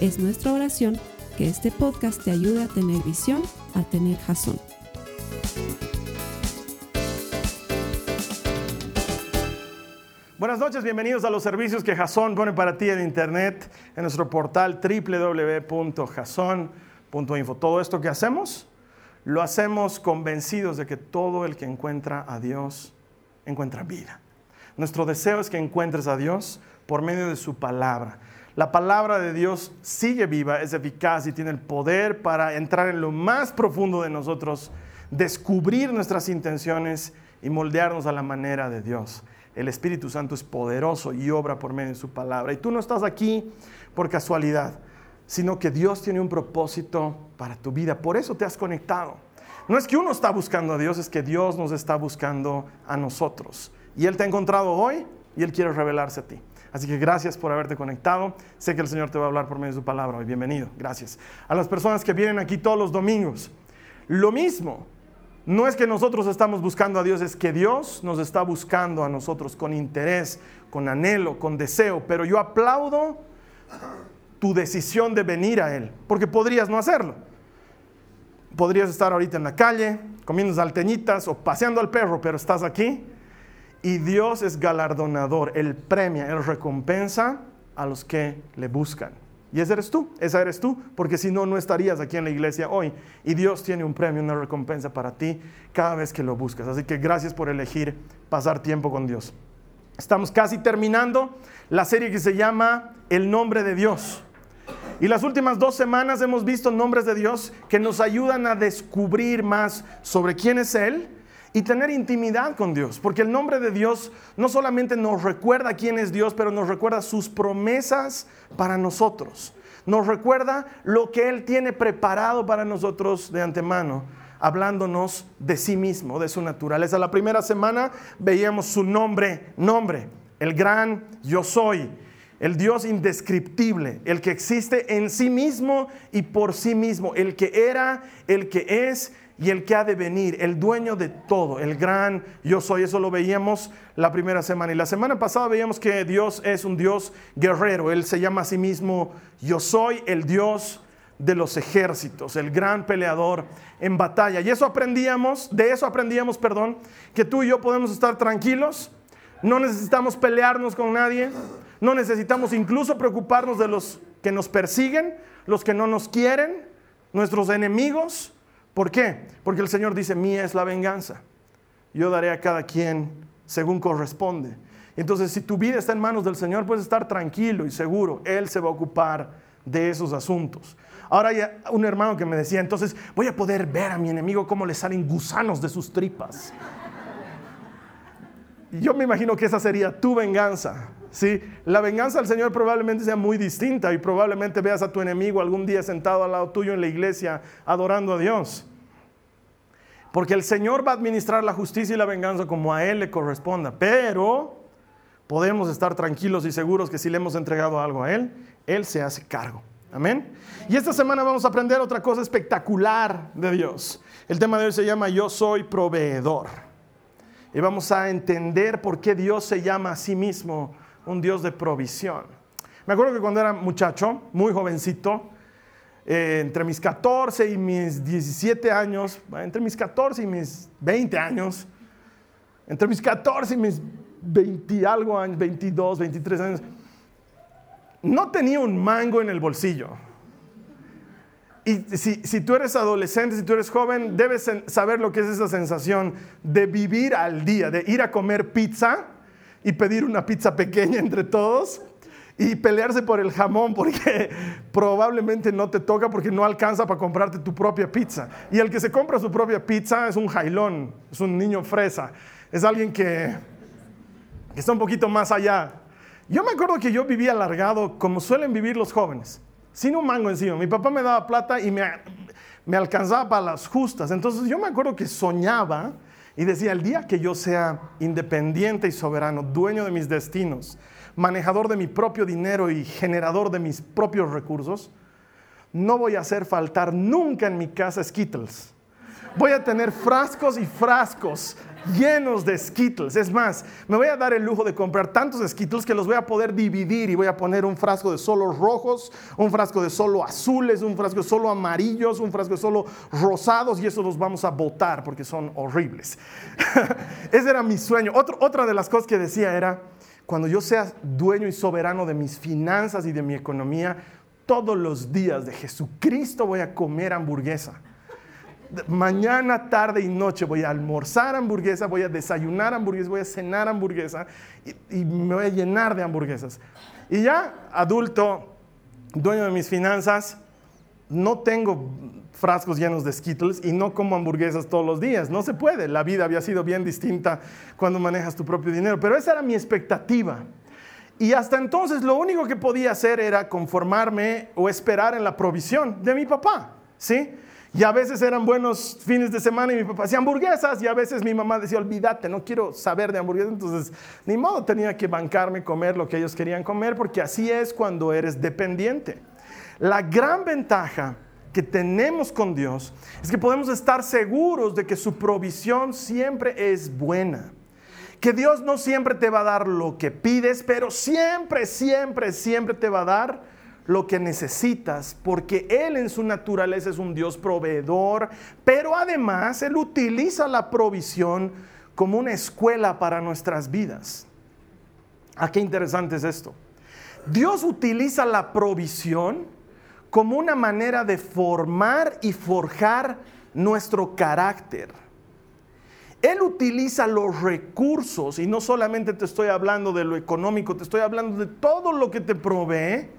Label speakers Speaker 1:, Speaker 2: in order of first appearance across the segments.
Speaker 1: Es nuestra oración que este podcast te ayude a tener visión, a tener jazón.
Speaker 2: Buenas noches, bienvenidos a los servicios que Jason pone para ti en internet, en nuestro portal www.jason.info. Todo esto que hacemos, lo hacemos convencidos de que todo el que encuentra a Dios encuentra vida. Nuestro deseo es que encuentres a Dios por medio de su palabra. La palabra de Dios sigue viva, es eficaz y tiene el poder para entrar en lo más profundo de nosotros, descubrir nuestras intenciones y moldearnos a la manera de Dios. El Espíritu Santo es poderoso y obra por medio de su palabra. Y tú no estás aquí por casualidad, sino que Dios tiene un propósito para tu vida. Por eso te has conectado. No es que uno está buscando a Dios, es que Dios nos está buscando a nosotros. Y Él te ha encontrado hoy y Él quiere revelarse a ti. Así que gracias por haberte conectado. Sé que el Señor te va a hablar por medio de su palabra hoy. Bienvenido. Gracias. A las personas que vienen aquí todos los domingos. Lo mismo. No es que nosotros estamos buscando a Dios, es que Dios nos está buscando a nosotros con interés, con anhelo, con deseo. Pero yo aplaudo tu decisión de venir a Él, porque podrías no hacerlo. Podrías estar ahorita en la calle, comiendo salteñitas o paseando al perro, pero estás aquí y Dios es galardonador, Él premia, Él recompensa a los que le buscan. Y ese eres tú, esa eres tú, porque si no, no estarías aquí en la iglesia hoy. Y Dios tiene un premio, una recompensa para ti cada vez que lo buscas. Así que gracias por elegir pasar tiempo con Dios. Estamos casi terminando la serie que se llama El nombre de Dios. Y las últimas dos semanas hemos visto nombres de Dios que nos ayudan a descubrir más sobre quién es Él y tener intimidad con Dios, porque el nombre de Dios no solamente nos recuerda quién es Dios, pero nos recuerda sus promesas para nosotros. Nos recuerda lo que Él tiene preparado para nosotros de antemano, hablándonos de sí mismo, de su naturaleza. La primera semana veíamos su nombre, nombre, el gran yo soy, el Dios indescriptible, el que existe en sí mismo y por sí mismo, el que era, el que es y el que ha de venir, el dueño de todo, el gran yo soy. Eso lo veíamos la primera semana. Y la semana pasada veíamos que Dios es un Dios guerrero. Él se llama a sí mismo yo soy el Dios de los ejércitos, el gran peleador en batalla. Y eso aprendíamos, de eso aprendíamos, perdón, que tú y yo podemos estar tranquilos, no necesitamos pelearnos con nadie, no necesitamos incluso preocuparnos de los que nos persiguen, los que no nos quieren, nuestros enemigos ¿Por qué? Porque el Señor dice, mía es la venganza. Yo daré a cada quien según corresponde. Entonces, si tu vida está en manos del Señor, puedes estar tranquilo y seguro. Él se va a ocupar de esos asuntos. Ahora hay un hermano que me decía, entonces voy a poder ver a mi enemigo cómo le salen gusanos de sus tripas. Yo me imagino que esa sería tu venganza. ¿Sí? La venganza del Señor probablemente sea muy distinta y probablemente veas a tu enemigo algún día sentado al lado tuyo en la iglesia adorando a Dios. Porque el Señor va a administrar la justicia y la venganza como a Él le corresponda. Pero podemos estar tranquilos y seguros que si le hemos entregado algo a Él, Él se hace cargo. Amén. Y esta semana vamos a aprender otra cosa espectacular de Dios. El tema de hoy se llama Yo soy proveedor. Y vamos a entender por qué Dios se llama a sí mismo un Dios de provisión. Me acuerdo que cuando era muchacho, muy jovencito, eh, entre mis 14 y mis 17 años, entre mis 14 y mis 20 años, entre mis 14 y mis 20 algo años, 22, 23 años, no tenía un mango en el bolsillo. Y si, si, tú eres adolescente, si tú eres joven, debes saber lo que es esa sensación de vivir al día, de ir a comer pizza y pedir una pizza pequeña entre todos y pelearse por el jamón porque probablemente no te toca porque no alcanza para comprarte tu propia pizza. Y el que se compra su propia pizza es un jailón, es un niño fresa, es alguien que, está un poquito más allá. Yo me acuerdo que yo vivía alargado como suelen vivir los jóvenes. sin un mango encima. Mi papá me daba plata y me, me alcanzaba para las justas. Entonces yo me acuerdo que soñaba y decía, el día que yo sea independiente y soberano, dueño de mis destinos, manejador de mi propio dinero y generador de mis propios recursos, no voy a hacer faltar nunca en mi casa Skittles. Voy a tener frascos y frascos llenos de Skittles. Es más, me voy a dar el lujo de comprar tantos Skittles que los voy a poder dividir y voy a poner un frasco de solo rojos, un frasco de solo azules, un frasco de solo amarillos, un frasco de solo rosados y eso los vamos a botar porque son horribles. Ese era mi sueño. otra de las cosas que decía era, cuando yo sea dueño y soberano de mis finanzas y de mi economía, todos los días de Jesucristo voy a comer hamburguesa. Mañana, tarde y noche voy a almorzar hamburguesa, voy a desayunar hamburguesa, voy a cenar hamburguesa y, me voy a llenar de hamburguesas. Y ya, adulto, dueño de mis finanzas, no tengo frascos llenos de Skittles y no como hamburguesas todos los días. No se puede. La vida había sido bien distinta cuando manejas tu propio dinero. Pero esa era mi expectativa. Y hasta entonces lo único que podía hacer era conformarme o esperar en la provisión de mi papá, ¿sí? Y a veces eran buenos fines de semana y mi papá hacía hamburguesas y a veces mi mamá decía, olvídate, no quiero saber de hamburguesas. Entonces, ni modo, tenía que bancarme comer lo que ellos querían comer porque así es cuando eres dependiente. La gran ventaja que tenemos con Dios es que podemos estar seguros de que su provisión siempre es buena que Dios no siempre te va a dar lo que pides, pero siempre, siempre, siempre te va a dar lo que necesitas, porque Él en su naturaleza es un Dios proveedor, pero además Él utiliza la provisión como una escuela para nuestras vidas. ¿A ah, qué interesante es esto? Dios utiliza la provisión como una manera de formar y forjar nuestro carácter. Él utiliza los recursos, y no solamente te estoy hablando de lo económico, te estoy hablando de todo lo que te provee,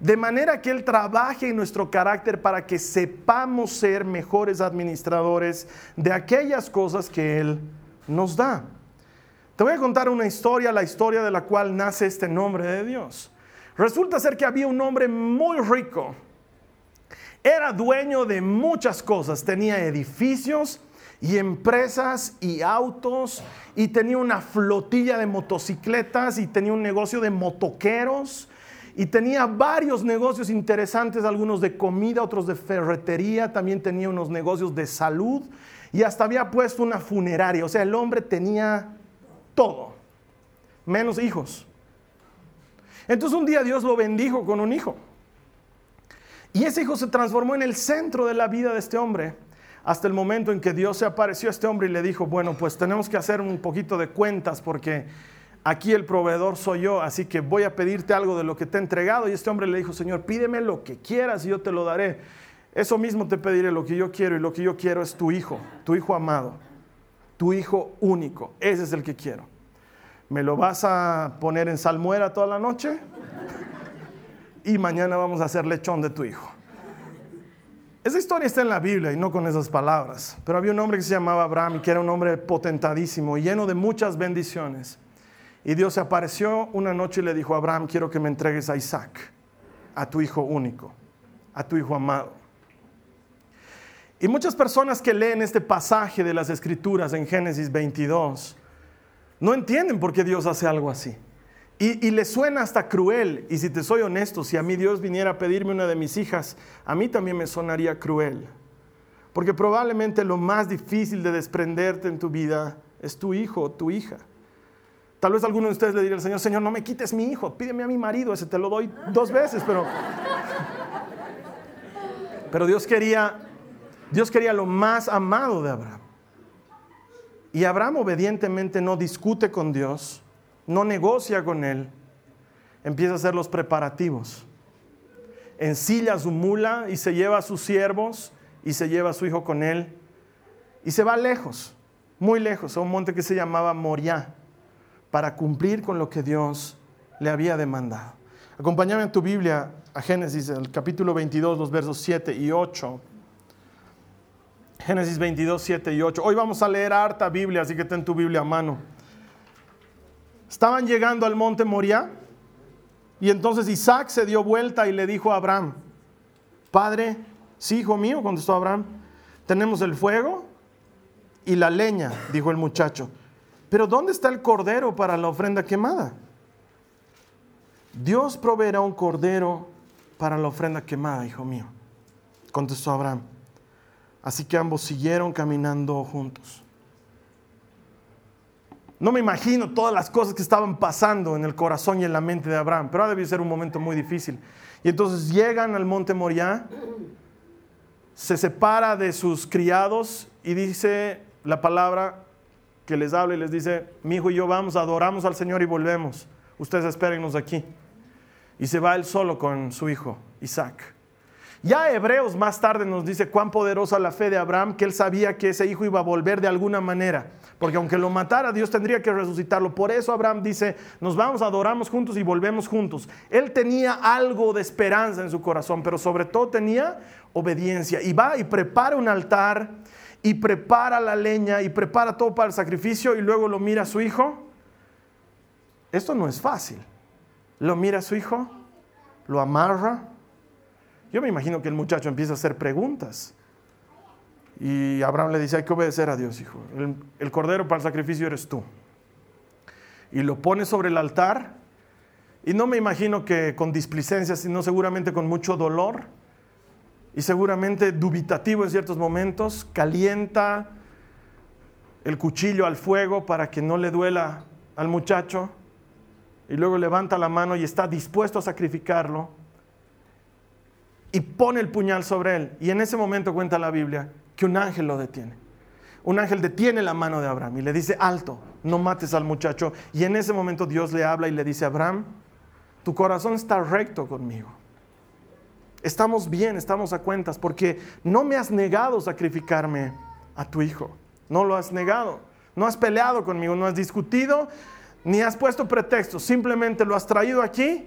Speaker 2: de manera que Él trabaje en nuestro carácter para que sepamos ser mejores administradores de aquellas cosas que Él nos da. Te voy a contar una historia, la historia de la cual nace este nombre de Dios. Resulta ser que había un hombre muy rico. Era dueño de muchas cosas, tenía edificios, y empresas y autos y tenía una flotilla de motocicletas y tenía un negocio de motoqueros y tenía varios negocios interesantes, algunos de comida, otros de ferretería, también tenía unos negocios de salud y hasta había puesto una funeraria, o sea, el hombre tenía todo, menos hijos. Entonces un día Dios lo bendijo con un hijo. Y ese hijo se transformó en el centro de la vida de este hombre hasta el momento en que Dios se apareció a este hombre y le dijo, bueno, pues tenemos que hacer un poquito de cuentas porque aquí el proveedor soy yo, así que voy a pedirte algo de lo que te he entregado. Y este hombre le dijo, Señor, pídeme lo que quieras y yo te lo daré. Eso mismo te pediré, lo que yo quiero y lo que yo quiero es tu hijo, tu hijo amado, tu hijo único. Ese es el que quiero. ¿Me lo vas a poner en salmuera toda la noche? Y mañana vamos a hacer lechón de tu hijo. Esa historia está en la Biblia y no con esas palabras, pero había un hombre que se llamaba Abraham y que era un hombre potentadísimo, lleno de muchas bendiciones. Y Dios se apareció una noche y le dijo, Abraham, quiero que me entregues a Isaac, a tu hijo único, a tu hijo amado. Y muchas personas que leen este pasaje de las Escrituras en Génesis 22 no entienden por qué Dios hace algo así. Y, le suena hasta cruel. Y si te soy honesto, si a mí Dios viniera a pedirme una de mis hijas, a mí también me sonaría cruel. Porque probablemente lo más difícil de desprenderte en tu vida es tu hijo o tu hija. Tal vez alguno de ustedes le diría al Señor, Señor, no me quites mi hijo, pídeme a mi marido, ese te lo doy dos veces, pero... Pero Dios quería, Dios quería lo más amado de Abraham. Y Abraham obedientemente no discute con Dios, no negocia con él, empieza a hacer los preparativos. Ensilla su mula y se lleva a sus siervos y se lleva a su hijo con él y se va lejos, muy lejos, a un monte que se llamaba Moriah, para cumplir con lo que Dios le había demandado. Acompáñame en tu Biblia a Génesis, el capítulo 22, los versos 7 y 8. Génesis 22, 7 y 8. Hoy vamos a leer harta Biblia, así que ten tu Biblia a mano. Estaban llegando al monte Moria y entonces Isaac se dio vuelta y le dijo a Abraham, Padre, sí, hijo mío, contestó Abraham, tenemos el fuego y la leña, dijo el muchacho. Pero ¿dónde está el cordero para la ofrenda quemada? Dios proveerá un cordero para la ofrenda quemada, hijo mío, contestó Abraham. Así que ambos siguieron caminando juntos. No me imagino todas las cosas que estaban pasando en el corazón y en la mente de Abraham, pero ha debido ser un momento muy difícil. Y entonces llegan al monte Moriah, se separa de sus criados y dice la palabra que les habla y les dice, mi hijo y yo vamos, adoramos al Señor y volvemos. Ustedes espérennos aquí. Y se va él solo con su hijo, Isaac. Ya Hebreos más tarde nos dice cuán poderosa la fe de Abraham, que él sabía que ese hijo iba a volver de alguna manera. Porque aunque lo matara, Dios tendría que resucitarlo. Por eso Abraham dice, nos vamos, adoramos juntos y volvemos juntos. Él tenía algo de esperanza en su corazón, pero sobre todo tenía obediencia. Y va y prepara un altar y prepara la leña y prepara todo para el sacrificio y luego lo mira a su hijo. Esto no es fácil. Lo mira a su hijo, lo amarra. Yo me imagino que el muchacho empieza a hacer preguntas. Y Abraham le dice, hay que obedecer a Dios, hijo. El, cordero para el sacrificio eres tú. Y lo pone sobre el altar. Y no me imagino que con displicencia, sino seguramente con mucho dolor. Y seguramente dubitativo en ciertos momentos. Calienta el cuchillo al fuego para que no le duela al muchacho. Y luego levanta la mano y está dispuesto a sacrificarlo. Y pone el puñal sobre él. Y en ese momento cuenta la Biblia que un ángel lo detiene. Un ángel detiene la mano de Abraham y le dice, alto, no mates al muchacho. Y en ese momento Dios le habla y le dice, Abraham, tu corazón está recto conmigo. Estamos bien, estamos a cuentas, porque no me has negado sacrificarme a tu hijo. No lo has negado. No has peleado conmigo, no has discutido, ni has puesto pretextos. Simplemente lo has traído aquí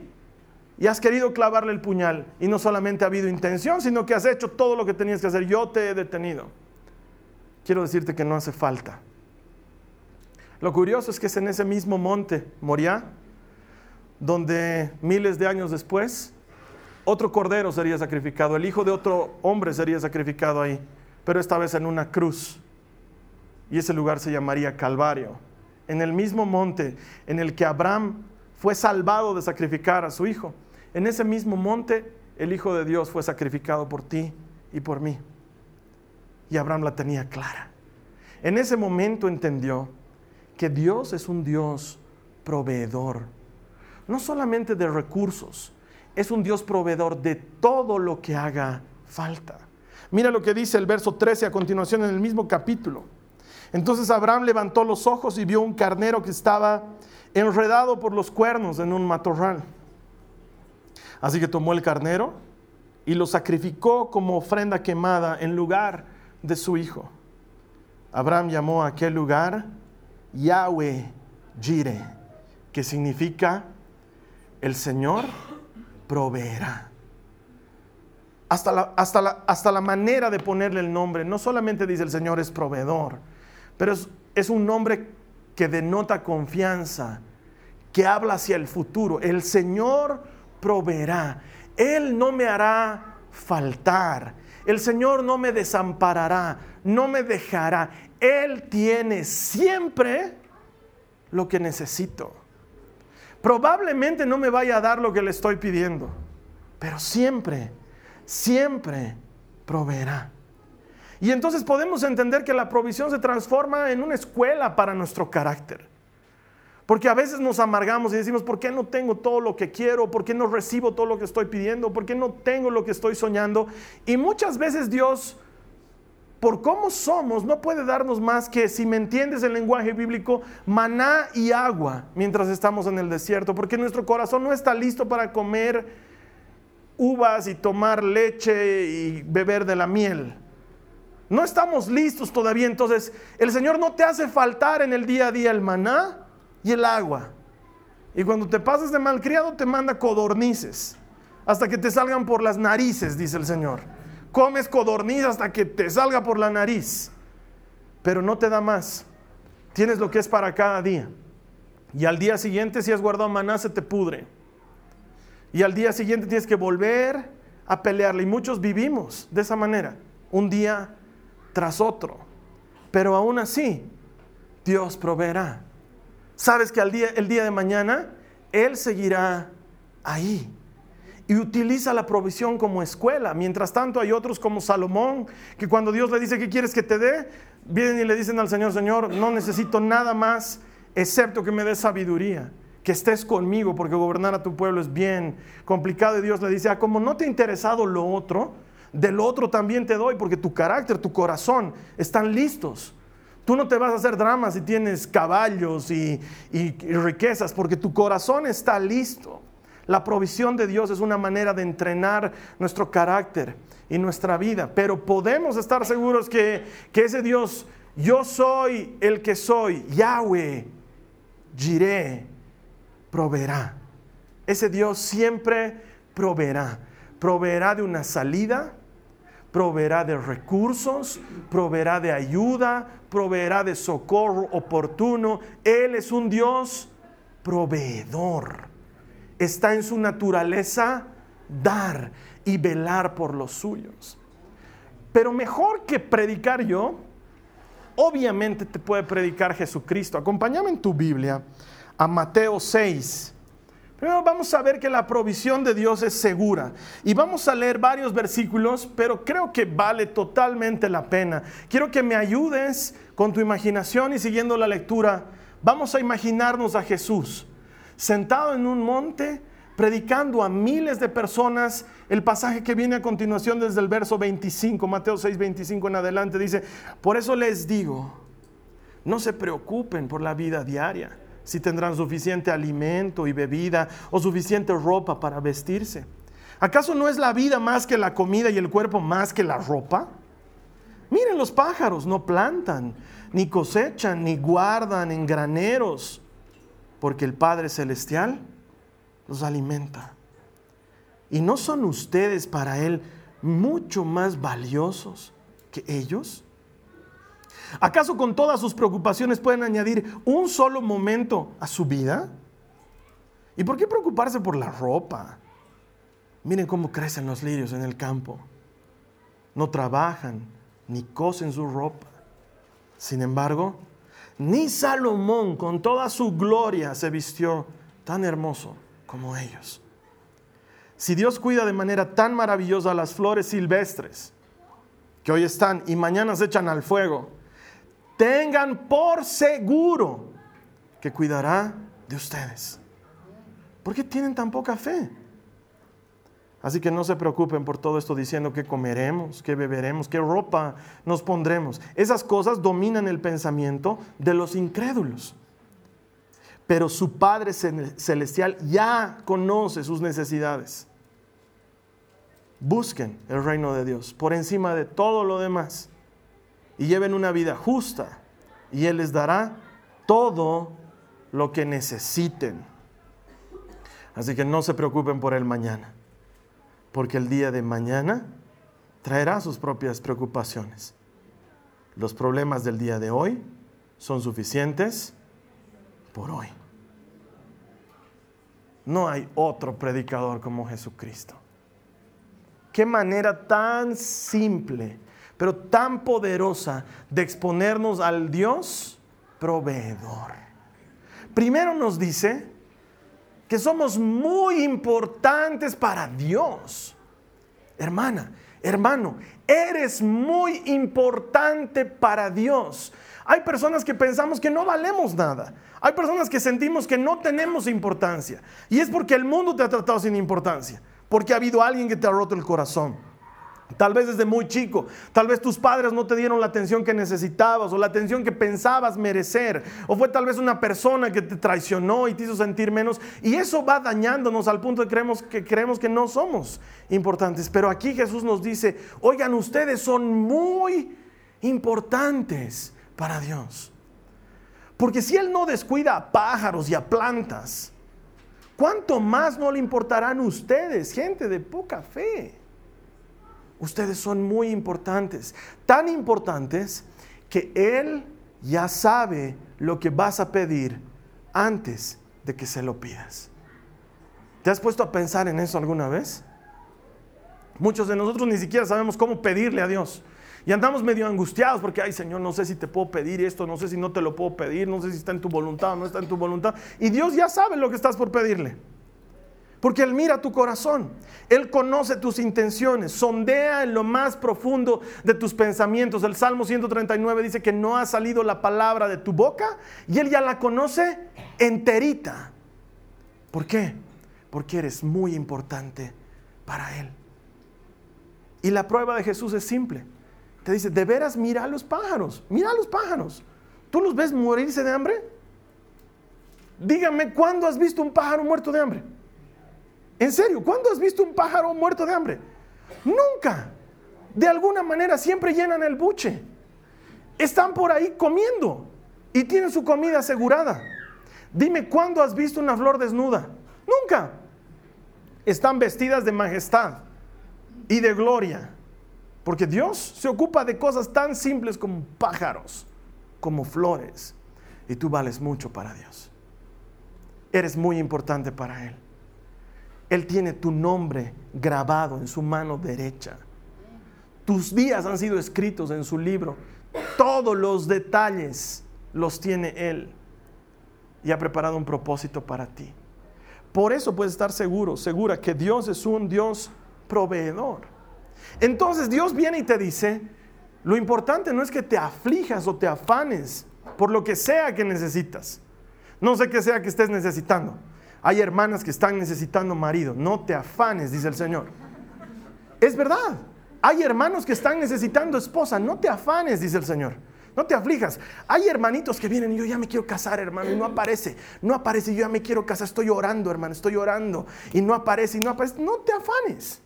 Speaker 2: y has querido clavarle el puñal y no solamente ha habido intención, sino que has hecho todo lo que tenías que hacer. Yo te he detenido. Quiero decirte que no hace falta. Lo curioso es que es en ese mismo monte, Moriah, donde miles de años después, otro cordero sería sacrificado, el hijo de otro hombre sería sacrificado ahí, pero esta vez en una cruz. Y ese lugar se llamaría Calvario. En el mismo monte en el que Abraham fue salvado de sacrificar a su hijo. En ese mismo monte el Hijo de Dios fue sacrificado por ti y por mí. Y Abraham la tenía clara. En ese momento entendió que Dios es un Dios proveedor, no solamente de recursos, es un Dios proveedor de todo lo que haga falta. Mira lo que dice el verso 13 a continuación en el mismo capítulo. Entonces Abraham levantó los ojos y vio un carnero que estaba enredado por los cuernos en un matorral. Así que tomó el carnero y lo sacrificó como ofrenda quemada en lugar de su hijo. Abraham llamó a aquel lugar Yahweh Jire, que significa el Señor proveerá. Hasta la, hasta, la, hasta la, manera de ponerle el nombre, no solamente dice el Señor es proveedor, pero es, es un nombre que denota confianza, que habla hacia el futuro. El Señor proveerá. Él no me hará faltar. El Señor no me desamparará, no me dejará. Él tiene siempre lo que necesito. Probablemente no me vaya a dar lo que le estoy pidiendo, pero siempre, siempre proveerá. Y entonces podemos entender que la provisión se transforma en una escuela para nuestro carácter. Porque a veces nos amargamos y decimos, ¿por qué no tengo todo lo que quiero? ¿Por qué no recibo todo lo que estoy pidiendo? ¿Por qué no tengo lo que estoy soñando? Y muchas veces Dios, por cómo somos, no puede darnos más que, si me entiendes el lenguaje bíblico, maná y agua mientras estamos en el desierto. Porque nuestro corazón no está listo para comer uvas y tomar leche y beber de la miel. No estamos listos todavía, entonces el Señor no te hace faltar en el día a día el maná y el agua. Y cuando te pasas de malcriado te manda codornices, hasta que te salgan por las narices, dice el Señor. Comes codorniz hasta que te salga por la nariz, pero no te da más. Tienes lo que es para cada día. Y al día siguiente, si has guardado maná, se te pudre. Y al día siguiente tienes que volver a pelearle. Y muchos vivimos de esa manera, un día tras otro. Pero aún así, Dios proveerá. Sabes que al día, el día de mañana, Él seguirá ahí. Y utiliza la provisión como escuela. Mientras tanto hay otros como Salomón, que cuando Dios le dice, ¿qué quieres que te dé? Vienen y le dicen al Señor, Señor, no necesito nada más excepto que me des sabiduría que estés conmigo, porque gobernar a tu pueblo es bien complicado. Y Dios le dice, ah, como no te ha interesado lo otro, del otro también te doy, porque tu carácter, tu corazón están listos. Tú no te vas a hacer dramas si tienes caballos y, y riquezas, porque tu corazón está listo. La provisión de Dios es una manera de entrenar nuestro carácter y nuestra vida, pero podemos estar seguros que, que ese Dios, yo soy el que soy, Yahweh, Jireh, proveerá. Ese Dios siempre proveerá. Proveerá de una salida, proveerá de recursos, proveerá de ayuda, proveerá de socorro oportuno. Él es un Dios proveedor. Está en su naturaleza dar y velar por los suyos. Pero mejor que predicar yo, obviamente te puede predicar Jesucristo. Acompáñame en tu Biblia a Mateo 6. Primero vamos a ver que la provisión de Dios es segura. Y vamos a leer varios versículos, pero creo que vale totalmente la pena. Quiero que me ayudes con tu imaginación y siguiendo la lectura. Vamos a imaginarnos a Jesús sentado en un monte, predicando a miles de personas. El pasaje que viene a continuación desde el verso 25, Mateo 6, 25 en adelante, dice, por eso les digo, no se preocupen por la vida diaria si tendrán suficiente alimento y bebida o suficiente ropa para vestirse. ¿Acaso no es la vida más que la comida y el cuerpo más que la ropa? Miren los pájaros, no plantan, ni cosechan, ni guardan en graneros, porque el Padre Celestial los alimenta. ¿Y no son ustedes para Él mucho más valiosos que ellos? ¿Acaso con todas sus preocupaciones pueden añadir un solo momento a su vida? ¿Y por qué preocuparse por la ropa? Miren cómo crecen los lirios en el campo. No trabajan ni cosen su ropa. Sin embargo, ni Salomón con toda su gloria se vistió tan hermoso como ellos. Si Dios cuida de manera tan maravillosa las flores silvestres, que hoy están y mañana se echan al fuego, tengan por seguro que cuidará de ustedes. ¿Por qué tienen tan poca fe? Así que no se preocupen por todo esto diciendo que comeremos, que beberemos, qué ropa nos pondremos. Esas cosas dominan el pensamiento de los incrédulos. Pero su Padre Celestial ya conoce sus necesidades. Busquen el reino de Dios por encima de todo lo demás y lleven una vida justa y Él les dará todo lo que necesiten. Así que no se preocupen por el mañana, porque el día de mañana traerá sus propias preocupaciones. Los problemas del día de hoy son suficientes por hoy. No hay otro predicador como Jesucristo. Qué manera tan simple pero tan poderosa de exponernos al Dios proveedor. Primero nos dice que somos muy importantes para Dios. Hermana, hermano, eres muy importante para Dios. Hay personas que pensamos que no valemos nada. Hay personas que sentimos que no tenemos importancia. Y es porque el mundo te ha tratado sin importancia. Porque ha habido alguien que te ha roto el corazón. Tal vez desde muy chico, tal vez tus padres no te dieron la atención que necesitabas o la atención que pensabas merecer, o fue tal vez una persona que te traicionó y te hizo sentir menos, y eso va dañándonos al punto de creemos que creemos que no somos importantes. Pero aquí Jesús nos dice, oigan, ustedes son muy importantes para Dios. Porque si Él no descuida a pájaros y a plantas, ¿cuánto más no le importarán ustedes, gente de poca fe? Ustedes son muy importantes, tan importantes que Él ya sabe lo que vas a pedir antes de que se lo pidas. ¿Te has puesto a pensar en eso alguna vez? Muchos de nosotros ni siquiera sabemos cómo pedirle a Dios. Y andamos medio angustiados porque, ay Señor, no sé si te puedo pedir esto, no sé si no te lo puedo pedir, no sé si está en tu voluntad o no está en tu voluntad. Y Dios ya sabe lo que estás por pedirle. Porque Él mira tu corazón, Él conoce tus intenciones, sondea en lo más profundo de tus pensamientos. El Salmo 139 dice que no ha salido la palabra de tu boca y Él ya la conoce enterita. ¿Por qué? Porque eres muy importante para Él. Y la prueba de Jesús es simple. Te dice, de veras mira a los pájaros, mira a los pájaros. ¿Tú los ves morirse de hambre? Dígame, ¿cuándo has visto un pájaro muerto de hambre? En serio, ¿cuándo has visto un pájaro muerto de hambre? Nunca. De alguna manera siempre llenan el buche. Están por ahí comiendo y tienen su comida asegurada. Dime, ¿cuándo has visto una flor desnuda? Nunca. Están vestidas de majestad y de gloria. Porque Dios se ocupa de cosas tan simples como pájaros, como flores. Y tú vales mucho para Dios. Eres muy importante para Él. Él tiene tu nombre grabado en su mano derecha. Tus días han sido escritos en su libro. Todos los detalles los tiene Él. Y ha preparado un propósito para ti. Por eso puedes estar seguro, segura que Dios es un Dios proveedor. Entonces Dios viene y te dice, lo importante no es que te aflijas o te afanes por lo que sea que necesitas. No sé qué sea que estés necesitando. Hay hermanas que están necesitando marido. No te afanes, dice el Señor. Es verdad. Hay hermanos que están necesitando esposa. No te afanes, dice el Señor. No te aflijas. Hay hermanitos que vienen y yo ya me quiero casar, hermano, y no aparece. No aparece, yo ya me quiero casar. Estoy orando, hermano, estoy orando. Y no aparece, y no aparece. No te afanes.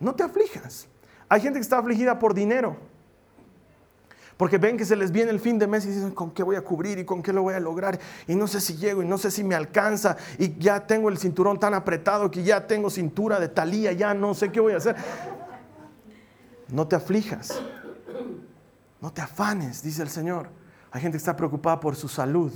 Speaker 2: No te aflijas. Hay gente que está afligida por dinero. Porque ven que se les viene el fin de mes y dicen, ¿con qué voy a cubrir y con qué lo voy a lograr? Y no sé si llego y no sé si me alcanza y ya tengo el cinturón tan apretado que ya tengo cintura de talía, ya no sé qué voy a hacer. No te aflijas, no te afanes, dice el Señor. Hay gente que está preocupada por su salud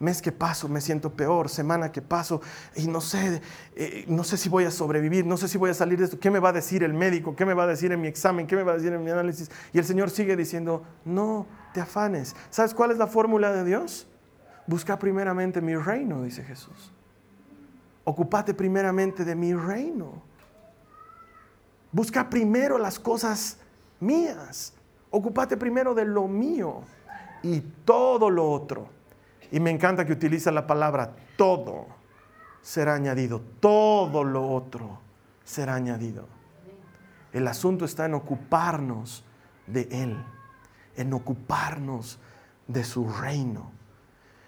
Speaker 2: mes que paso me siento peor, semana que paso y no sé, eh, no sé si voy a sobrevivir, no sé si voy a salir de esto, ¿qué me va a decir el médico? ¿Qué me va a decir en mi examen? ¿Qué me va a decir en mi análisis? Y el Señor sigue diciendo, no te afanes. ¿Sabes cuál es la fórmula de Dios? Busca primeramente mi reino, dice Jesús. Ocupate primeramente de mi reino. Busca primero las cosas mías. Ocupate primero de lo mío y todo lo otro y me encanta que utiliza la palabra todo será añadido, todo lo otro será añadido. El asunto está en ocuparnos de Él, en ocuparnos de su reino.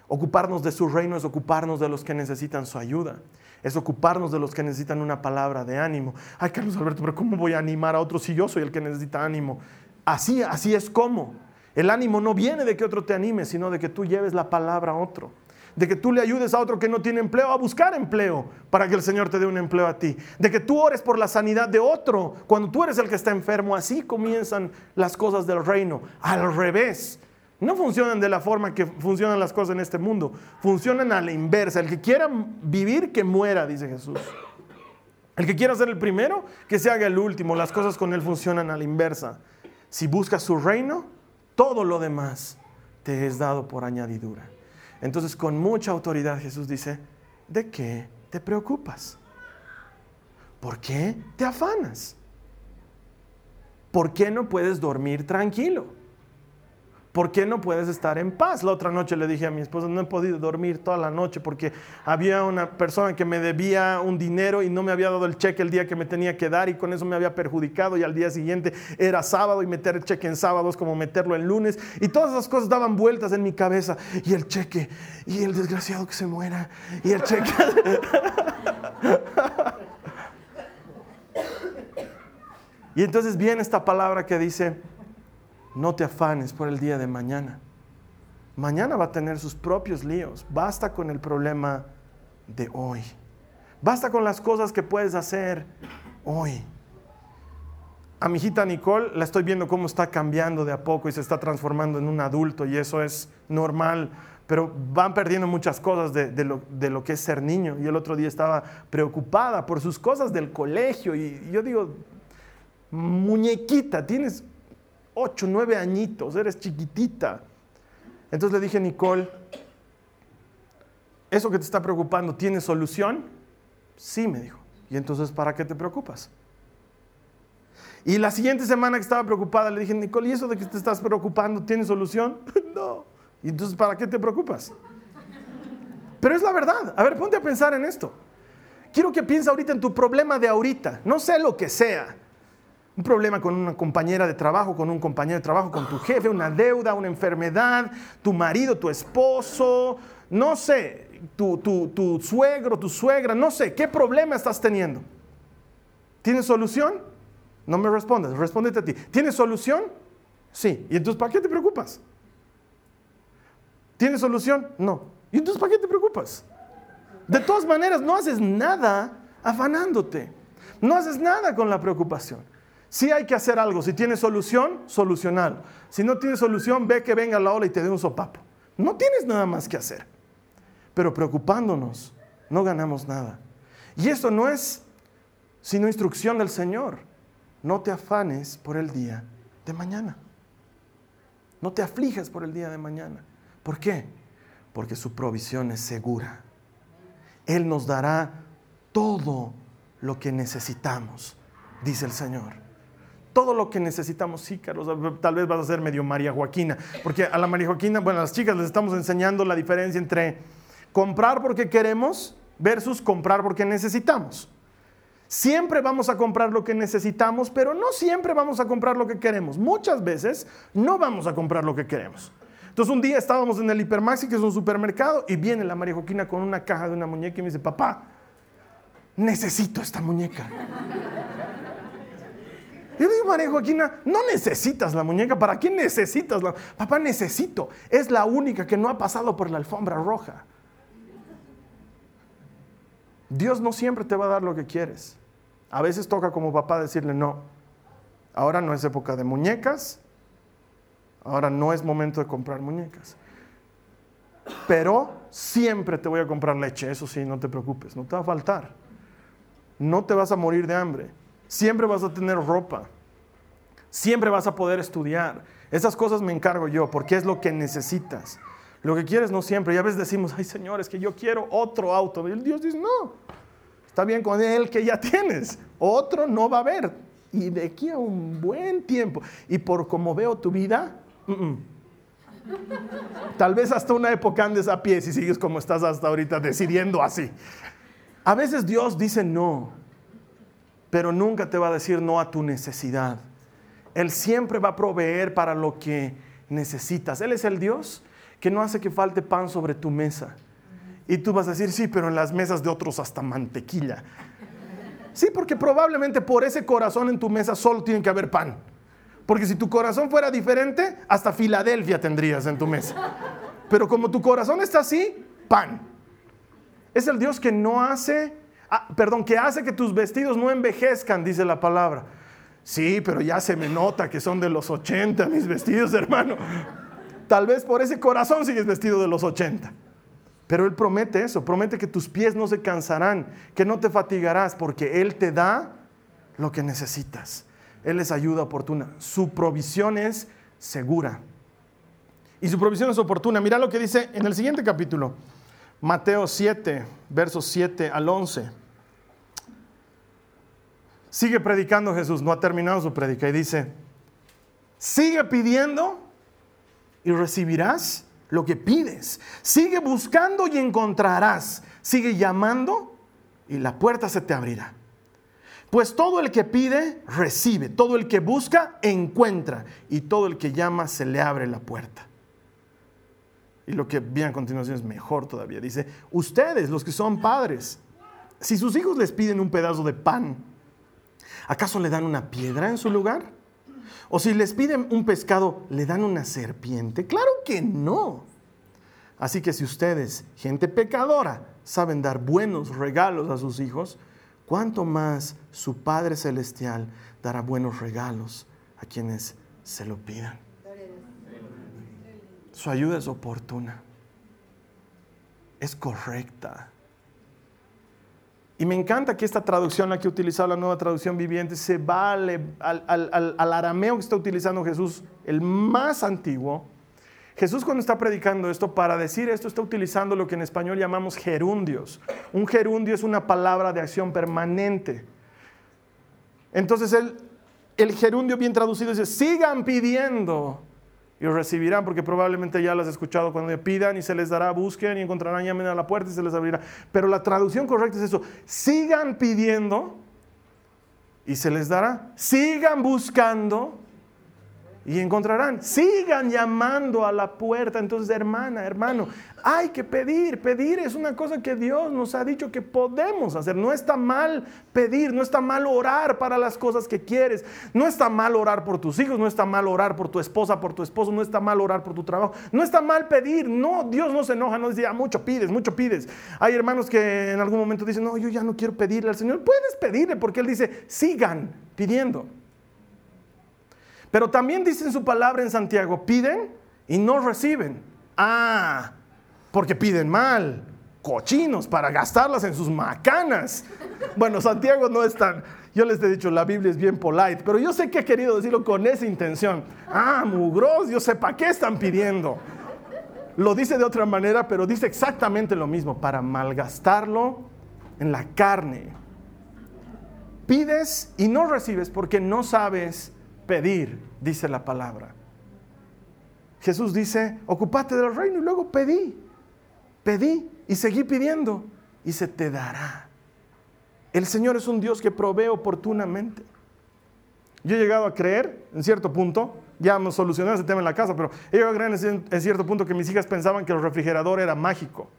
Speaker 2: Ocuparnos de su reino es ocuparnos de los que necesitan su ayuda. Es ocuparnos de los que necesitan una palabra de ánimo. Ay, Carlos Alberto, pero ¿cómo voy a animar a otros si yo soy el que necesita ánimo? Así, así es como. El ánimo no viene de que otro te anime, sino de que tú lleves la palabra a otro. De que tú le ayudes a otro que no tiene empleo a buscar empleo para que el Señor te dé un empleo a ti. De que tú ores por la sanidad de otro cuando tú eres el que está enfermo. Así comienzan las cosas del reino. Al revés. No funcionan de la forma que funcionan las cosas en este mundo. Funcionan a la inversa. El que quiera vivir, que muera, dice Jesús. El que quiera ser el primero, que se haga el último. Las cosas con Él funcionan a la inversa. Si buscas su reino, todo lo demás te es dado por añadidura. Entonces con mucha autoridad Jesús dice, ¿de qué te preocupas? ¿Por qué te afanas? ¿Por qué no puedes dormir tranquilo? ¿Por qué no puedes estar en paz? La otra noche le dije a mi esposa, no he podido dormir toda la noche porque había una persona que me debía un dinero y no me había dado el cheque el día que me tenía que dar y con eso me había perjudicado y al día siguiente era sábado y meter el cheque en sábados como meterlo en lunes y todas esas cosas daban vueltas en mi cabeza y el cheque y el desgraciado que se muera y el cheque. y entonces viene esta palabra que dice, no te afanes por el día de mañana. Mañana va a tener sus propios líos. Basta con el problema de hoy. Basta con las cosas que puedes hacer hoy. A mi hijita Nicole la estoy viendo cómo está cambiando de a poco y se está transformando en un adulto y eso es normal pero van perdiendo muchas cosas de, lo, de, lo, que es ser niño. Y el otro día estaba preocupada por sus cosas del colegio. Y yo digo, muñequita, tienes ocho, nueve añitos, eres chiquitita. Entonces le dije, Nicole, ¿eso que te está preocupando tiene solución? Sí, me dijo. Y entonces, ¿para qué te preocupas? Y la siguiente semana que estaba preocupada, le dije, Nicole, ¿y eso de que te estás preocupando tiene solución? no. ¿Y entonces para qué te preocupas? Pero es la verdad. A ver, ponte a pensar en esto. Quiero que pienses ahorita en tu problema de ahorita. No sé lo que sea. Un problema con una compañera de trabajo, con un compañero de trabajo, con tu jefe, una deuda, una enfermedad, tu marido, tu esposo, no sé, tu, suegro, tu suegra, no sé, ¿qué problema estás teniendo? ¿Tienes solución? No me respondas, respóndete a ti. ¿Tienes solución? Sí. ¿Y entonces para qué te preocupas? ¿Tienes solución? No. ¿Y entonces para qué te preocupas? De todas maneras, no haces nada afanándote. No haces nada con la preocupación. Si hay que hacer algo. Si tienes solución, solucionalo. Si no tienes solución, ve que venga la ola y te dé un sopapo. No tienes nada más que hacer. Pero preocupándonos, no ganamos nada. Y esto no es sino instrucción del Señor. No te afanes por el día de mañana. No te aflijas por el día de mañana. ¿Por qué? Porque su provisión es segura. Él nos dará todo lo que necesitamos, dice el Señor todo lo que necesitamos. Sí, Carlos, tal vez vas a ser medio María Joaquina, porque a la María Joaquina, bueno, a las chicas les estamos enseñando la diferencia entre comprar porque queremos versus comprar porque necesitamos. Siempre vamos a comprar lo que necesitamos, pero no siempre vamos a comprar lo que queremos. Muchas veces no vamos a comprar lo que queremos. Entonces un día estábamos en el Hipermaxi, que es un supermercado, y viene la María Joaquina con una caja de una muñeca y me dice, papá, necesito esta muñeca. Yo digo, María Joaquina, no necesitas la muñeca. ¿Para qué necesitas la? Papá, necesito. Es la única que no ha pasado por la alfombra roja. Dios no siempre te va a dar lo que quieres. A veces toca como papá decirle, no, ahora no es época de muñecas, ahora no es momento de comprar muñecas. Pero siempre te voy a comprar leche, eso sí, no te preocupes, no te va a faltar. No te vas a morir de hambre. Siempre vas a tener ropa. Siempre vas a poder estudiar. Esas cosas me encargo yo porque es lo que necesitas. Lo que quieres no siempre. Ya a veces decimos, ay Señor, es que yo quiero otro auto. Y Dios dice, no, está bien con el que ya tienes. Otro no va a haber. Y de aquí a un buen tiempo. Y por como veo tu vida, tal vez hasta una época andes a pie si sigues como estás hasta ahorita decidiendo así. A veces Dios dice no pero nunca te va a decir no a tu necesidad. Él siempre va a proveer para lo que necesitas. Él es el Dios que no hace que falte pan sobre tu mesa. Y tú vas a decir, sí, pero en las mesas de otros hasta mantequilla. Sí, porque probablemente por ese corazón en tu mesa solo tiene que haber pan. Porque si tu corazón fuera diferente, hasta Filadelfia tendrías en tu mesa. Pero como tu corazón está así, pan. Es el Dios que no hace Ah, perdón, que hace que tus vestidos no envejezcan, dice la palabra. Sí, pero ya se me nota que son de los 80 mis vestidos, hermano. Tal vez por ese corazón sigues vestido de los 80. Pero Él promete eso, promete que tus pies no se cansarán, que no te fatigarás, porque Él te da lo que necesitas. Él es ayuda oportuna. Su provisión es segura. Y su provisión es oportuna. Mira lo que dice en el siguiente capítulo, Mateo 7, versos 7 al 11. Sigue predicando Jesús, no ha terminado su predica y dice, sigue pidiendo y recibirás lo que pides. Sigue buscando y encontrarás. Sigue llamando y la puerta se te abrirá. Pues todo el que pide, recibe. Todo el que busca, encuentra. Y todo el que llama, se le abre la puerta. Y lo que viene a continuación es mejor todavía. Dice, ustedes, los que son padres, si sus hijos les piden un pedazo de pan, ¿acaso le dan una piedra en su lugar? ¿O si les piden un pescado, le dan una serpiente? Claro que no. Así que si ustedes, gente pecadora, saben dar buenos regalos a sus hijos, ¿cuánto más su Padre Celestial dará buenos regalos a quienes se lo pidan? Su ayuda es oportuna. es correcta. Y me encanta que esta traducción, la que ha utilizado la nueva traducción viviente, se vale al, al, arameo que está utilizando Jesús, el más antiguo. Jesús cuando está predicando esto, para decir esto, está utilizando lo que en español llamamos gerundios. Un gerundio es una palabra de acción permanente. Entonces el, el gerundio bien traducido dice, sigan pidiendo y recibirán, porque probablemente ya las has escuchado cuando pidan y se les dará, busquen y encontrarán, llamen a la puerta y se les abrirá. Pero la traducción correcta es eso, sigan pidiendo y se les dará, sigan buscando y encontrarán. Sigan llamando a la puerta. Entonces, hermana, hermano, hay que pedir. Pedir es una cosa que Dios nos ha dicho que podemos hacer. No está mal pedir, no está mal orar para las cosas que quieres. No está mal orar por tus hijos, no está mal orar por tu esposa, por tu esposo, no está mal orar por tu trabajo. No está mal pedir. No, Dios no se enoja, no dice, ah, mucho pides, mucho pides. Hay hermanos que en algún momento dicen, no, yo ya no quiero pedirle al Señor. Puedes pedirle porque Él dice, sigan pidiendo. Pero también dice en su palabra en Santiago, piden y no reciben. Ah, porque piden mal, cochinos, para gastarlas en sus macanas. Bueno, Santiago no es tan, yo les he dicho, la Biblia es bien polite, pero yo sé que he querido decirlo con esa intención. Ah, mugros, yo sé para qué están pidiendo. Lo dice de otra manera, pero dice exactamente lo mismo, para malgastarlo en la carne. Pides y no recibes porque no sabes pedir, dice la palabra. Jesús dice, ocupate del reino y luego pedí, pedí y seguí pidiendo y se te dará. El Señor es un Dios que provee oportunamente. Yo he llegado a creer, en cierto punto, ya hemos solucionado ese tema en la casa, pero he llegado a creer en, cierto punto que mis hijas pensaban que el refrigerador era mágico.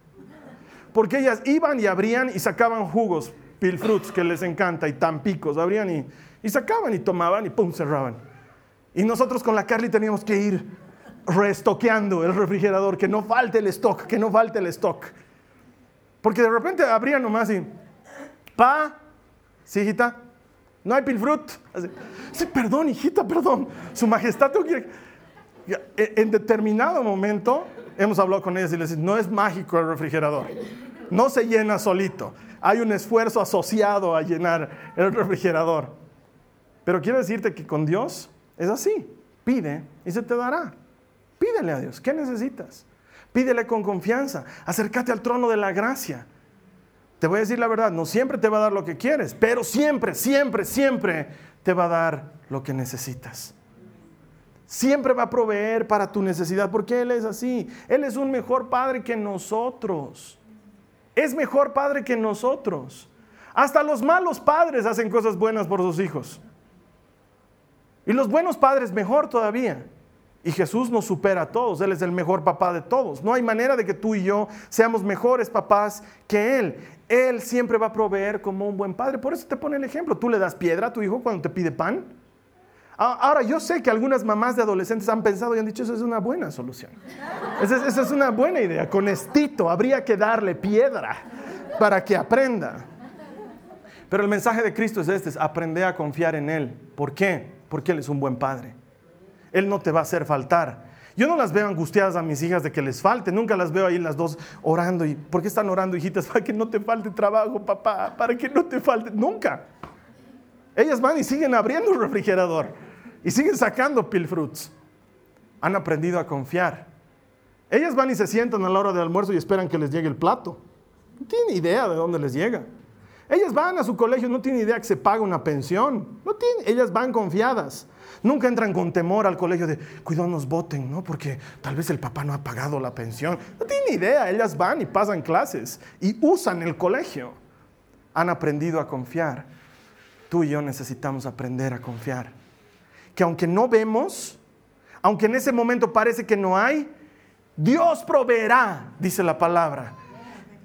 Speaker 2: Porque ellas iban y abrían y sacaban jugos, pilfruits que les encanta, y tampicos, abrían y, y sacaban y tomaban y pum, cerraban. Y nosotros con la Carly teníamos que ir restoqueando el refrigerador, que no falte el stock, que no falte el stock. Porque de repente abrían nomás y, pa, sí, hijita, no hay pilfrut. Sí, perdón, hijita, perdón. Su majestad quiere... En determinado momento hemos hablado con ellas y les decimos, no es mágico el refrigerador, no se llena solito. Hay un esfuerzo asociado a llenar el refrigerador. Pero quiero decirte que con Dios es así. Pide y se te dará. Pídele a Dios. ¿Qué necesitas? Pídele con confianza. Acércate al trono de la gracia. Te voy a decir la verdad, no siempre te va a dar lo que quieres, pero siempre, siempre, siempre te va a dar lo que necesitas. Siempre va a proveer para tu necesidad, porque Él es así. Él es un mejor padre que nosotros. Es mejor padre que nosotros. Hasta los malos padres hacen cosas buenas por sus hijos. Y los buenos padres mejor todavía. Y Jesús nos supera a todos, Él es el mejor papá de todos. No hay manera de que tú y yo seamos mejores papás que Él. Él siempre va a proveer como un buen padre. Por eso te pone el ejemplo. Tú le das piedra a tu hijo cuando te pide pan. Ahora, yo sé que algunas mamás de adolescentes han pensado y han dicho, eso es una buena solución. Esa, esa es una buena idea. Con estito habría que darle piedra para que aprenda. Pero el mensaje de Cristo es este, es aprender a confiar en Él. ¿Por qué? Porque Él es un buen padre. Él no te va a hacer faltar. Yo no las veo angustiadas a mis hijas de que les falte, nunca las veo ahí las dos orando. ¿Y por qué están orando, hijitas? Para que no te falte trabajo, papá, para que no te falte. Nunca. Ellas van y siguen abriendo el refrigerador y siguen sacando pilfruits. Han aprendido a confiar. Ellas van y se sientan a la hora del almuerzo y esperan que les llegue el plato. No tienen idea de dónde les llega. Ellas van a su colegio, no tienen idea que se paga una pensión. No tienen, ellas van confiadas. Nunca entran con temor al colegio de, cuidado, nos voten, ¿no? Porque tal vez el papá no ha pagado la pensión. No tienen idea, ellas van y pasan clases y usan el colegio. Han aprendido a confiar. Tú y yo necesitamos aprender a confiar. Que aunque no vemos, aunque en ese momento parece que no hay, Dios proveerá, dice la palabra.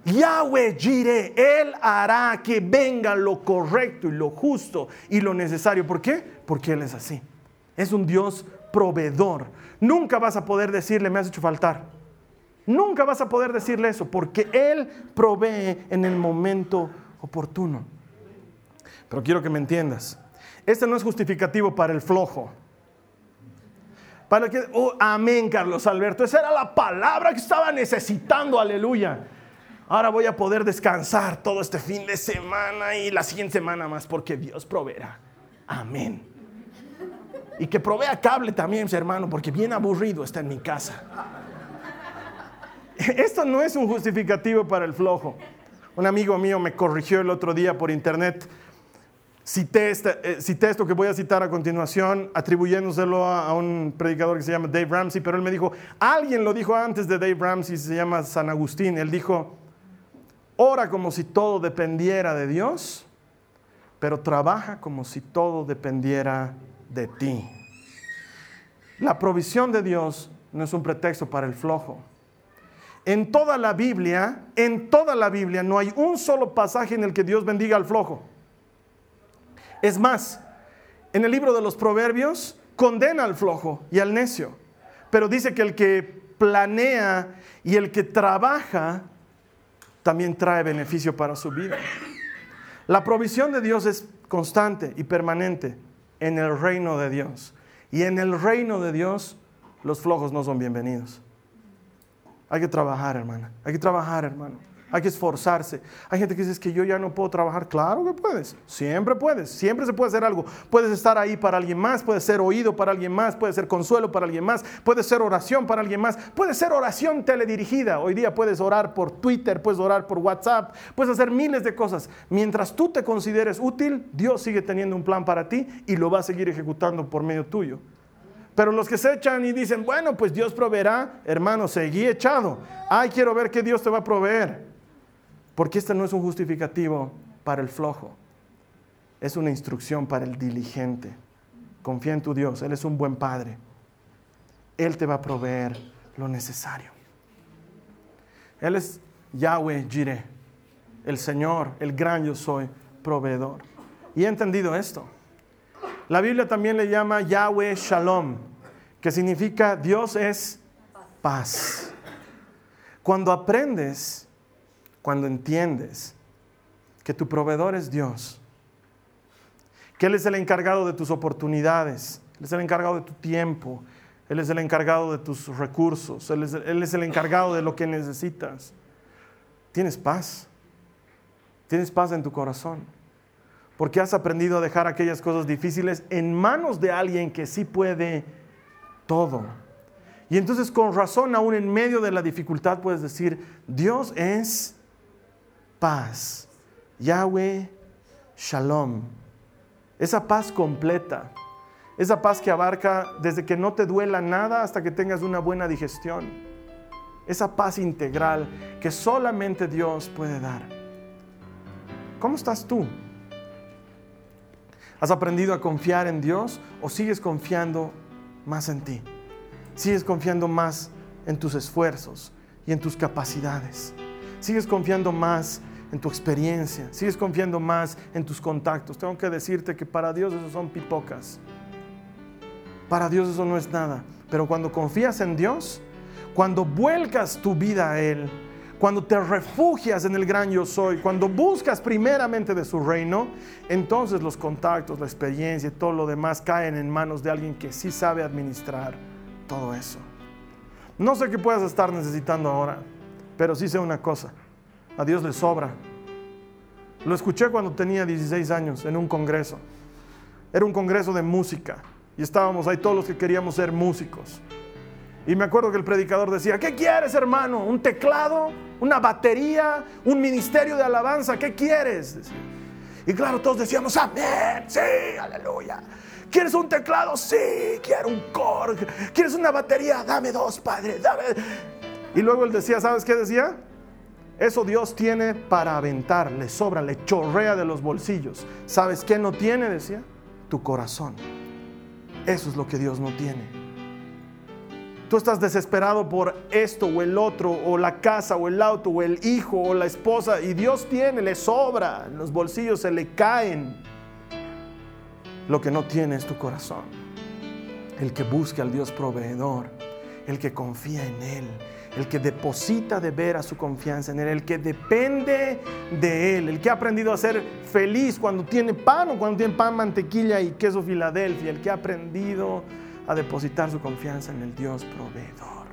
Speaker 2: Yahweh Jireh, Él hará que venga lo correcto y lo justo y lo necesario. ¿Por qué? Porque Él es así. Es un Dios proveedor. Nunca vas a poder decirle, me has hecho faltar. Nunca vas a poder decirle eso, porque Él provee en el momento oportuno. Pero quiero que me entiendas. Este no es justificativo para el flojo. Para que, oh, amén, Carlos Alberto. Esa era la palabra que estaba necesitando, aleluya. Ahora voy a poder descansar todo este fin de semana y la siguiente semana más porque Dios proveerá. Amén. Y que provea cable también, hermano, porque bien aburrido está en mi casa. Esto no es un justificativo para el flojo. Un amigo mío me corrigió el otro día por internet. Cité, eh, esto que voy a citar a continuación, atribuyéndoselo a, a, un predicador que se llama Dave Ramsey, pero él me dijo, alguien lo dijo antes de Dave Ramsey, se llama San Agustín. Él dijo, ora como si todo dependiera de Dios, pero trabaja como si todo dependiera de ti. La provisión de Dios no es un pretexto para el flojo. En toda la Biblia, en toda la Biblia no hay un solo pasaje en el que Dios bendiga al flojo. Es más, en el libro de los Proverbios condena al flojo y al necio, pero dice que el que planea y el que trabaja también trae beneficio para su vida. La provisión de Dios es constante y permanente en el reino de Dios. Y en el reino de Dios los flojos no son bienvenidos. Hay que trabajar, hermana. Hay que trabajar, hermano. Hay que esforzarse. Hay gente que dice que yo ya no puedo trabajar. Claro que puedes. Siempre puedes. Siempre se puede hacer algo. Puedes estar ahí para alguien más. Puede ser oído para alguien más. Puede ser consuelo para alguien más. Puede ser oración para alguien más. Puede ser oración teledirigida. Hoy día puedes orar por Twitter. Puedes orar por WhatsApp. Puedes hacer miles de cosas. Mientras tú te consideres útil, Dios sigue teniendo un plan para ti y lo va a seguir ejecutando por medio tuyo. Pero los que se echan y dicen, bueno, pues Dios proveerá, hermano, seguí echado. Ay, quiero ver qué Dios te va a proveer. Porque este no es un justificativo para el flojo, es una instrucción para el diligente. Confía en tu Dios, Él es un buen Padre. Él te va a proveer lo necesario. Él es Yahweh Jireh, el Señor, el gran yo soy, proveedor. Y he entendido esto. La Biblia también le llama Yahweh Shalom, que significa Dios es paz. Cuando aprendes cuando entiendes que tu proveedor es Dios, que Él es el encargado de tus oportunidades, Él es el encargado de tu tiempo, Él es el encargado de tus recursos, Él es, Él es el encargado de lo que necesitas. Tienes paz, tienes paz en tu corazón, porque has aprendido a dejar aquellas cosas difíciles en manos de alguien que sí puede todo. Y entonces con razón, aún en medio de la dificultad, puedes decir, Dios es paz. Yahweh Shalom. Esa paz completa. Esa paz que abarca desde que no te duela nada hasta que tengas una buena digestión. Esa paz integral que solamente Dios puede dar. ¿Cómo estás tú? ¿Has aprendido a confiar en Dios o sigues confiando más en ti? ¿Sigues confiando más en tus esfuerzos y en tus capacidades? ¿Sigues confiando más en tu experiencia, sigues confiando más en tus contactos. Tengo que decirte que para Dios eso son pipocas. Para Dios eso no es nada. Pero cuando confías en Dios, cuando vuelcas tu vida a Él, cuando te refugias en el gran yo soy, cuando buscas primeramente de su reino, entonces los contactos, la experiencia y todo lo demás caen en manos de alguien que sí sabe administrar todo eso. No sé qué puedas estar necesitando ahora, pero sí sé una cosa a Dios le sobra. Lo escuché cuando tenía 16 años en un congreso. Era un congreso de música y estábamos ahí todos los que queríamos ser músicos. Y me acuerdo que el predicador decía, ¿qué quieres hermano? ¿Un teclado? ¿Una batería? ¿Un ministerio de alabanza? ¿Qué quieres? Y claro, todos decíamos, amén, sí, aleluya. ¿Quieres un teclado? Sí, quiero un coro. ¿Quieres una batería? Dame dos, padre. Dame. Y luego él decía, ¿sabes qué decía? Eso Dios tiene para aventar, le sobra, le chorrea de los bolsillos. ¿Sabes qué no tiene? Decía, tu corazón. Eso es lo que Dios no tiene. Tú estás desesperado por esto o el otro, o la casa o el auto o el hijo o la esposa, y Dios tiene, le sobra, los bolsillos se le caen. Lo que no tiene es tu corazón. El que busca al Dios proveedor, el que confía en Él, el que deposita de ver a su confianza en Él, el que depende de Él, el que ha aprendido a ser feliz cuando tiene pan o cuando tiene pan, mantequilla y queso Filadelfia, el que ha aprendido a depositar su confianza en el Dios proveedor.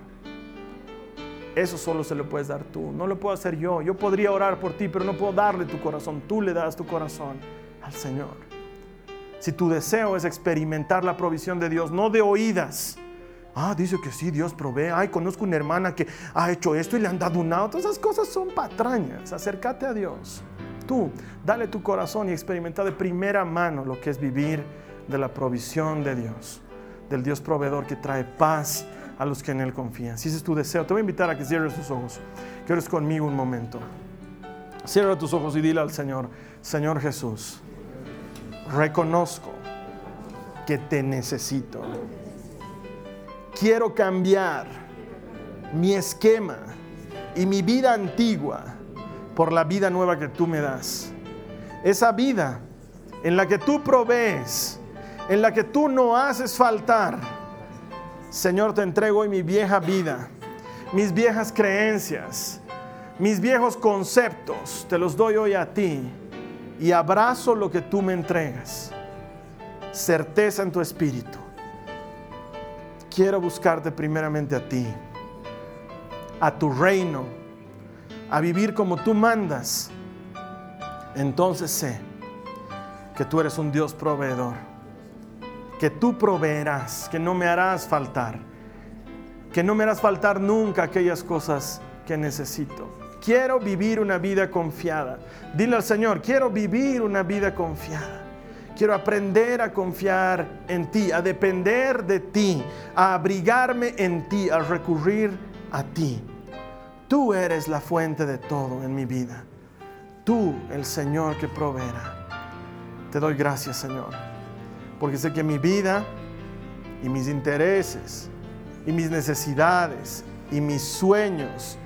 Speaker 2: Eso solo se lo puedes dar tú, no lo puedo hacer yo. Yo podría orar por ti, pero no puedo darle tu corazón. Tú le das tu corazón al Señor. Si tu deseo es experimentar la provisión de Dios, no de oídas. Ah, dice que sí, Dios provee. Ay, conozco una hermana que ha hecho esto y le han dado un auto. Esas cosas son patrañas. Acércate a Dios. Tú, dale tu corazón y experimenta de primera mano lo que es vivir de la provisión de Dios, del Dios proveedor que trae paz a los que en Él confían. Si ese es tu deseo, te voy a invitar a que cierres tus ojos, que ores conmigo un momento. Cierra tus ojos y dile al Señor, Señor Jesús, reconozco que te necesito. Quiero cambiar mi esquema y mi vida antigua por la vida nueva que tú me das. Esa vida en la que tú provees, en la que tú no haces faltar. Señor, te entrego hoy mi vieja vida, mis viejas creencias, mis viejos conceptos, te los doy hoy a ti y abrazo lo que tú me entregas. Certeza en tu espíritu. Quiero buscarte primeramente a ti, a tu reino, a vivir como tú mandas. Entonces sé que tú eres un Dios proveedor, que tú proveerás, que no me harás faltar, que no me harás faltar nunca aquellas cosas que necesito. Quiero vivir una vida confiada. Dile al Señor, quiero vivir una vida confiada. Quiero aprender a confiar en ti, a depender de ti, a abrigarme en ti, a recurrir a ti. Tú eres la fuente de todo en mi vida. Tú, el Señor que proveerá. Te doy gracias, Señor, porque sé que mi vida y mis intereses y mis necesidades y mis sueños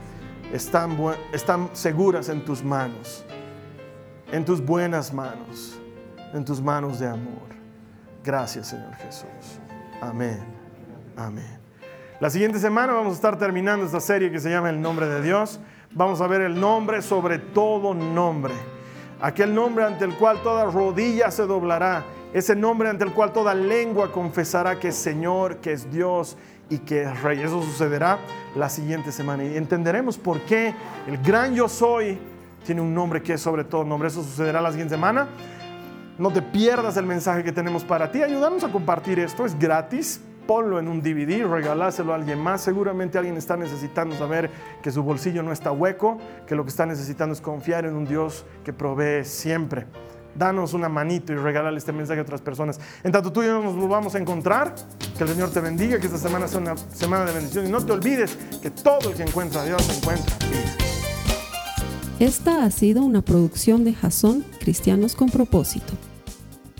Speaker 2: están, están seguras en tus manos, en tus buenas manos, en tus manos de amor. Gracias, Señor Jesús. Amén. Amén. La siguiente semana vamos a estar terminando esta serie que se llama El nombre de Dios. Vamos a ver el nombre sobre todo nombre aquel nombre ante el cual toda rodilla se doblará, ese nombre ante el cual toda lengua confesará que es Señor, que es Dios y que es Rey. Eso sucederá la siguiente semana y entenderemos por qué el gran yo soy tiene un nombre que es sobre todo nombre. Eso sucederá la siguiente semana. No te pierdas el mensaje que tenemos para ti. Ayúdanos a compartir esto, es gratis ponlo en un DVD, regaláselo a alguien más. Seguramente alguien está necesitando saber que su bolsillo no está hueco, que lo que está necesitando es confiar en un Dios que provee siempre. Danos una manito y regálale este mensaje a otras personas. En tanto tú y yo nos volvamos a encontrar, que el Señor te bendiga, que esta semana sea una semana de bendición y no te olvides que todo el que encuentra a Dios encuentra.
Speaker 1: Esta ha sido una producción de Jason Cristianos con propósito.